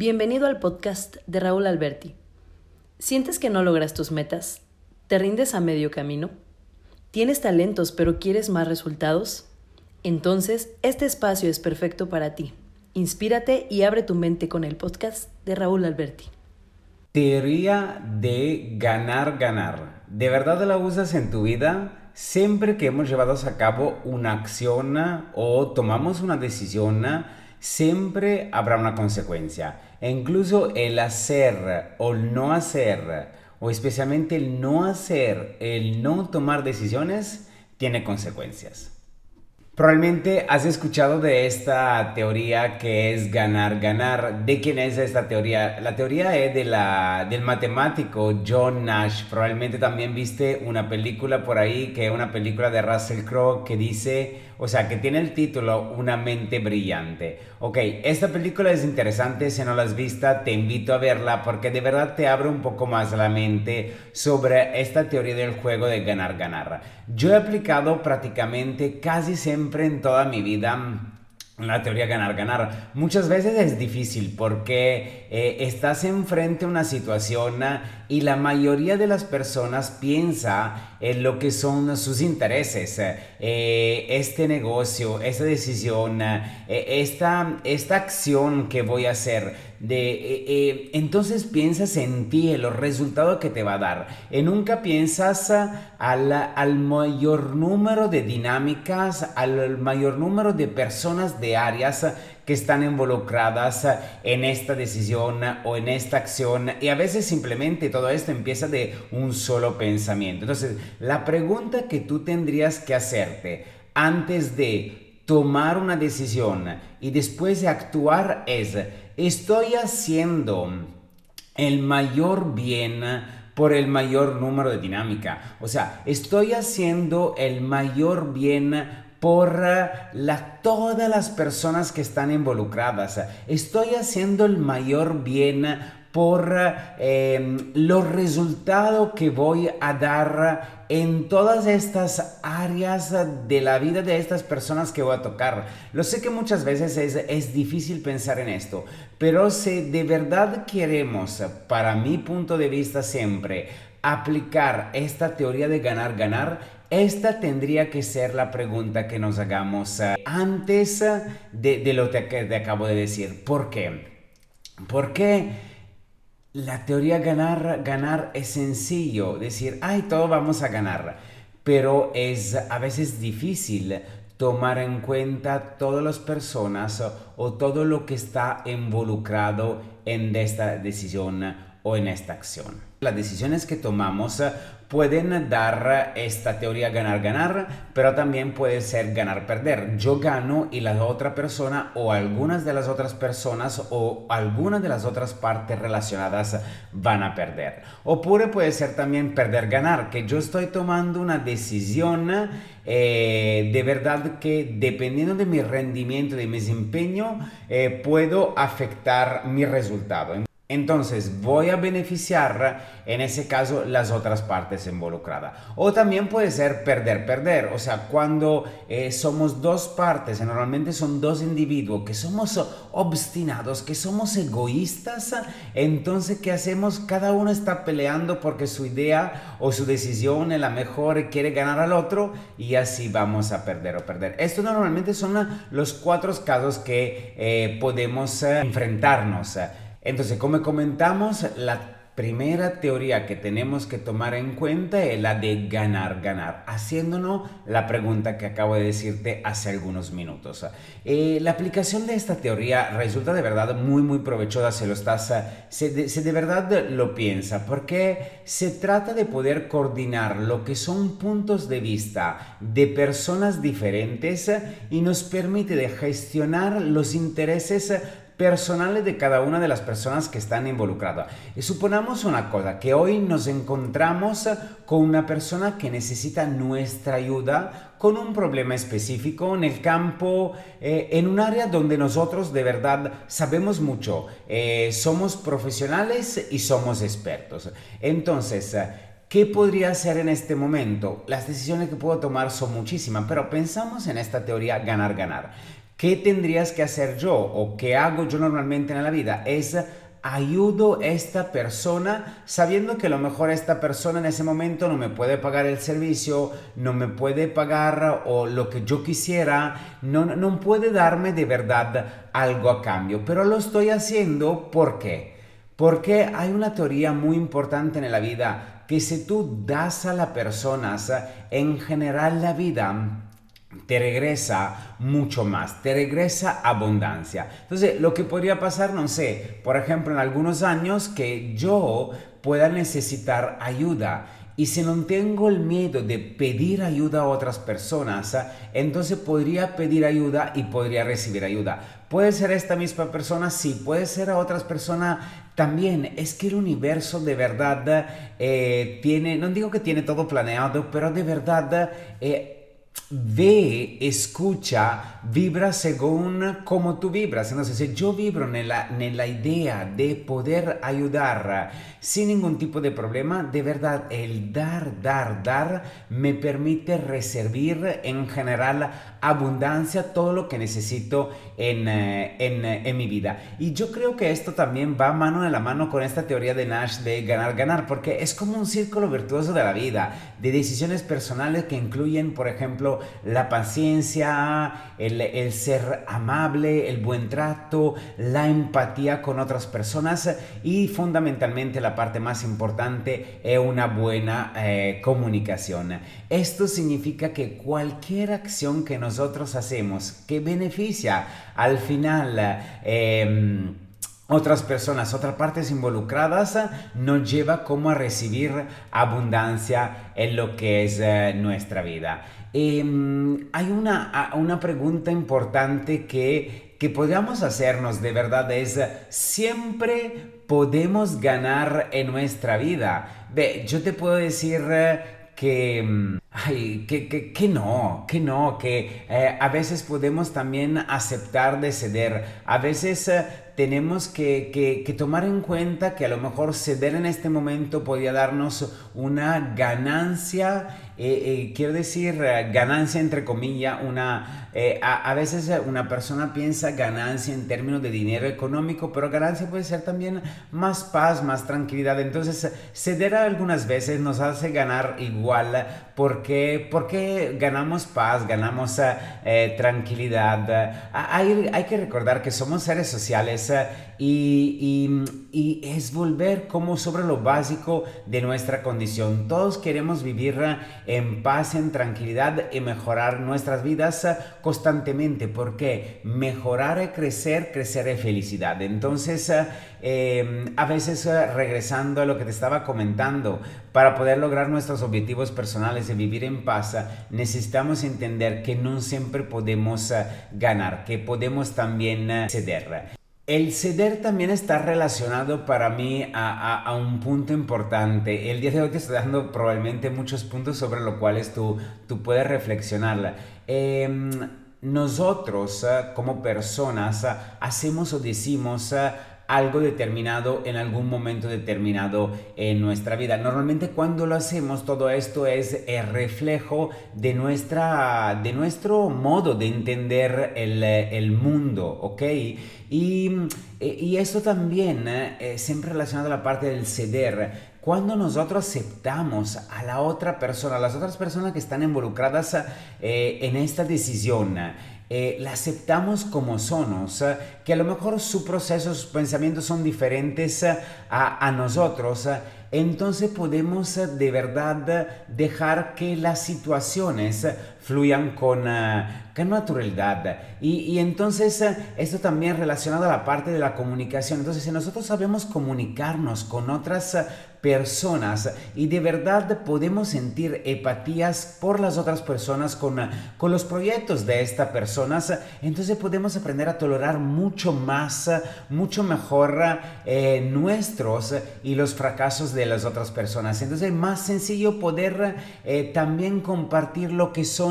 Bienvenido al podcast de Raúl Alberti. ¿Sientes que no logras tus metas? ¿Te rindes a medio camino? ¿Tienes talentos pero quieres más resultados? Entonces, este espacio es perfecto para ti. Inspírate y abre tu mente con el podcast de Raúl Alberti. Teoría de ganar, ganar. ¿De verdad la usas en tu vida? Siempre que hemos llevado a cabo una acción o tomamos una decisión, siempre habrá una consecuencia. E incluso el hacer o no hacer, o especialmente el no hacer, el no tomar decisiones, tiene consecuencias. Probablemente has escuchado de esta teoría que es ganar, ganar. ¿De quién es esta teoría? La teoría es de la, del matemático John Nash. Probablemente también viste una película por ahí, que es una película de Russell Crowe que dice o sea, que tiene el título Una mente brillante. Ok, esta película es interesante, si no la has vista, te invito a verla porque de verdad te abre un poco más la mente sobre esta teoría del juego de ganar-ganar. Yo he aplicado prácticamente casi siempre en toda mi vida la teoría ganar-ganar. Muchas veces es difícil porque eh, estás enfrente a una situación y la mayoría de las personas piensa en lo que son sus intereses, eh, este negocio, esta decisión, eh, esta, esta acción que voy a hacer de eh, eh, entonces piensas en ti, en los resultados que te va a dar. Y nunca piensas al, al mayor número de dinámicas, al mayor número de personas de áreas que están involucradas en esta decisión o en esta acción y a veces simplemente todo esto empieza de un solo pensamiento. Entonces, la pregunta que tú tendrías que hacerte antes de tomar una decisión y después de actuar es estoy haciendo el mayor bien por el mayor número de dinámica. O sea, estoy haciendo el mayor bien por la, todas las personas que están involucradas. Estoy haciendo el mayor bien por em, los resultados que voy a dar en todas estas áreas de la vida de estas personas que voy a tocar. Lo sé que muchas veces es, es difícil pensar en esto, pero si de verdad queremos, para mi punto de vista siempre, aplicar esta teoría de ganar-ganar, esta tendría que ser la pregunta que nos hagamos eh, antes de, de lo que te acabo de decir. ¿Por qué? Porque la teoría ganar, ganar es sencillo, decir, ay, todo vamos a ganar, pero es a veces difícil tomar en cuenta todas las personas o todo lo que está involucrado en esta decisión o en esta acción. Las decisiones que tomamos pueden dar esta teoría ganar-ganar, pero también puede ser ganar-perder. Yo gano y la otra persona o algunas de las otras personas o algunas de las otras partes relacionadas van a perder. O puede ser también perder-ganar, que yo estoy tomando una decisión eh, de verdad que dependiendo de mi rendimiento, de mi desempeño, eh, puedo afectar mi resultado. Entonces voy a beneficiar en ese caso las otras partes involucradas. O también puede ser perder, perder. O sea, cuando eh, somos dos partes, normalmente son dos individuos que somos obstinados, que somos egoístas, entonces ¿qué hacemos? Cada uno está peleando porque su idea o su decisión es la mejor y quiere ganar al otro y así vamos a perder o perder. Esto normalmente son los cuatro casos que eh, podemos eh, enfrentarnos. Entonces, como comentamos, la primera teoría que tenemos que tomar en cuenta es la de ganar, ganar, haciéndonos la pregunta que acabo de decirte hace algunos minutos. Eh, la aplicación de esta teoría resulta de verdad muy, muy provechosa si lo estás, si de, de verdad lo piensa, porque se trata de poder coordinar lo que son puntos de vista de personas diferentes y nos permite de gestionar los intereses personales de cada una de las personas que están involucradas. Y suponamos una cosa, que hoy nos encontramos con una persona que necesita nuestra ayuda con un problema específico en el campo, eh, en un área donde nosotros de verdad sabemos mucho, eh, somos profesionales y somos expertos. Entonces, ¿Qué podría hacer en este momento? Las decisiones que puedo tomar son muchísimas, pero pensamos en esta teoría ganar-ganar. ¿Qué tendrías que hacer yo o qué hago yo normalmente en la vida? Es ayudo a esta persona sabiendo que a lo mejor esta persona en ese momento no me puede pagar el servicio, no me puede pagar o lo que yo quisiera, no, no puede darme de verdad algo a cambio, pero lo estoy haciendo ¿por qué? Porque hay una teoría muy importante en la vida que si tú das a las personas en general la vida, te regresa mucho más, te regresa abundancia. Entonces, lo que podría pasar, no sé, por ejemplo, en algunos años que yo pueda necesitar ayuda. Y si no tengo el miedo de pedir ayuda a otras personas, entonces podría pedir ayuda y podría recibir ayuda. ¿Puede ser esta misma persona? Sí. ¿Puede ser a otras personas? También. Es que el universo de verdad eh, tiene, no digo que tiene todo planeado, pero de verdad... Eh, ve, escucha, vibra según como tú vibras. Entonces, si yo vibro en la idea de poder ayudar sin ningún tipo de problema, de verdad, el dar, dar, dar me permite recibir en general abundancia, todo lo que necesito en, eh, en, en mi vida. Y yo creo que esto también va mano en la mano con esta teoría de Nash de ganar, ganar, porque es como un círculo virtuoso de la vida, de decisiones personales que incluyen, por ejemplo, la paciencia, el, ser amable, el buen trato, la empatía con otras personas y fundamentalmente la parte más importante es una buena eh, comunicación. Esto significa que cualquier acción que nosotros hacemos que beneficia al final em, otras personas, otras partes involucradas, nos lleva como a recibir abundancia en lo que es eh, nuestra vida. Em, hay una, una pregunta importante que, que podríamos hacernos de verdad, es siempre podemos ganar en nuestra vida. Ve, yo te puedo decir eh, que, mm, ay, que, que, que, no, que no, que eh, a veces podemos también aceptar de ceder. A veces eh, tenemos que, que, tomar en cuenta que a lo mejor ceder en este momento podría darnos una ganancia, quiero decir, ganancia entre comillas, una eh, a, veces eh, una persona piensa ganancia en términos de dinero económico, pero ganancia puede ser también más paz, más tranquilidad. Entonces, ceder algunas veces nos hace ganar igual porque, porque ganamos paz, ganamos eh, tranquilidad. Hay, hay, que recordar que somos seres sociales y, y, es volver como sobre lo básico de nuestra condición. Todos queremos vivir en paz, en tranquilidad y mejorar nuestras vidas constantemente porque mejorar es crecer, crecer es felicidad. Entonces, eh, a veces eh, regresando a lo que te estaba comentando, para poder lograr nuestros objetivos personales y vivir en paz, necesitamos entender que no siempre podemos eh, ganar, que podemos también ceder. El ceder también está relacionado para mí a, un punto importante. El día de hoy te estoy dando probablemente muchos puntos sobre los cuales tú, tú puedes reflexionar. Em, nosotros como personas hacemos o decimos algo determinado en algún momento determinado en nuestra vida. Normalmente cuando lo hacemos todo esto es el reflejo de, nuestra, de nuestro modo de entender el, el mundo, ¿ok? Y, y esto también eh, siempre relacionado a la parte del ceder. Cuando nosotros aceptamos a la otra persona, a las otras personas que están involucradas eh, en esta decisión, eh, la aceptamos como somos, que a lo mejor su proceso, sus pensamientos son diferentes a, a nosotros, entonces podemos de verdad dejar que las situaciones fluyan con, con naturalidad. Y, y, entonces esto también relacionado a la parte de la comunicación. Entonces si nosotros sabemos comunicarnos con otras personas y de verdad podemos sentir empatías por las otras personas con, con los proyectos de estas personas, entonces podemos aprender a tolerar mucho más, mucho mejor eh, nuestros y los fracasos de las otras personas. Entonces es más sencillo poder eh, también compartir lo que son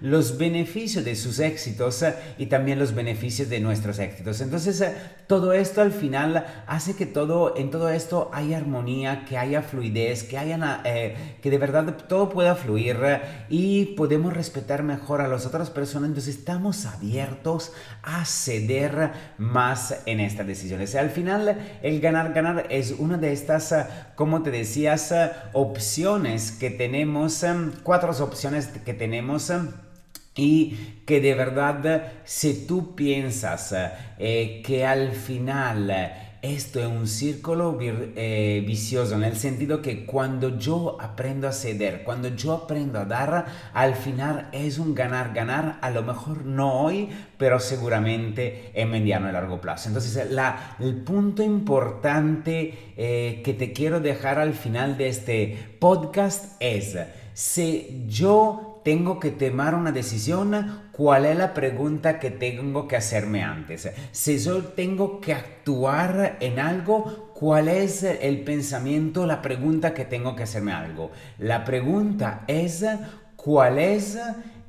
los beneficios de sus éxitos y también los beneficios de nuestros éxitos. Entonces todo esto al final hace que todo, en todo esto haya armonía, que haya fluidez, que, haya, eh, que de verdad todo pueda fluir y podemos respetar mejor a las otras personas. Entonces estamos abiertos a ceder más en estas decisiones. Al final el ganar, ganar es una de estas, como te decías, opciones que tenemos, cuatro opciones que tenemos y que de verdad, si tú piensas eh, que al final esto es un círculo eh, vicioso en el sentido que cuando yo aprendo a ceder, cuando yo aprendo a dar, al final es un ganar-ganar, a lo mejor no hoy, pero seguramente en mediano y largo plazo. Entonces, la, el punto importante eh, que te quiero dejar al final de este podcast es, si yo tengo que tomar una decisión, ¿cuál es la pregunta que tengo que hacerme antes? Si yo tengo que actuar en algo, ¿cuál es el pensamiento, la pregunta que tengo que hacerme algo? La pregunta es, ¿cuál es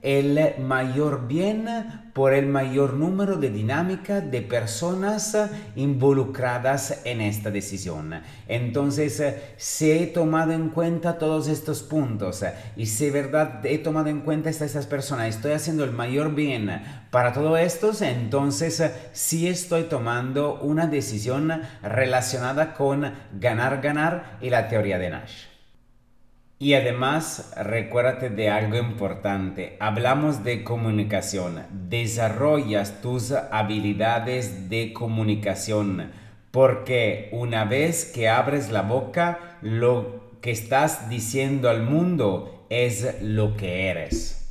el mayor bien por el mayor número de dinámica de personas involucradas en esta decisión. Entonces, si he tomado en cuenta todos estos puntos y si verdad he tomado en cuenta estas personas, estoy haciendo el mayor bien para todo esto, entonces sí estoy tomando una decisión relacionada con ganar, ganar y la teoría de Nash. Y además, recuérdate de algo importante. Hablamos de comunicación. Desarrollas tus habilidades de comunicación. Porque una vez que abres la boca, lo que estás diciendo al mundo es lo que eres.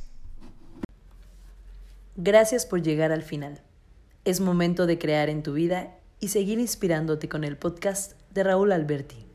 Gracias por llegar al final. Es momento de crear en tu vida y seguir inspirándote con el podcast de Raúl Alberti.